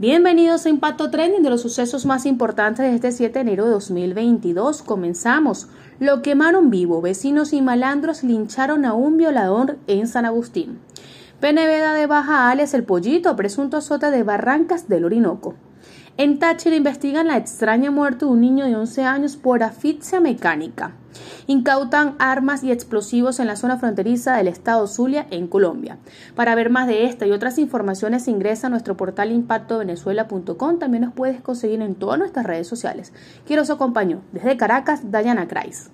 Bienvenidos a Impacto Trending de los sucesos más importantes de este 7 de enero de 2022. Comenzamos. Lo quemaron vivo. Vecinos y malandros lincharon a un violador en San Agustín. Peneveda de Baja alias El Pollito, presunto azote de Barrancas del Orinoco. En Táchira investigan la extraña muerte de un niño de 11 años por asfixia mecánica. Incautan armas y explosivos en la zona fronteriza del estado Zulia, en Colombia. Para ver más de esta y otras informaciones ingresa a nuestro portal impactovenezuela.com. También nos puedes conseguir en todas nuestras redes sociales. Quiero su acompaño. Desde Caracas, Dayana Kreis.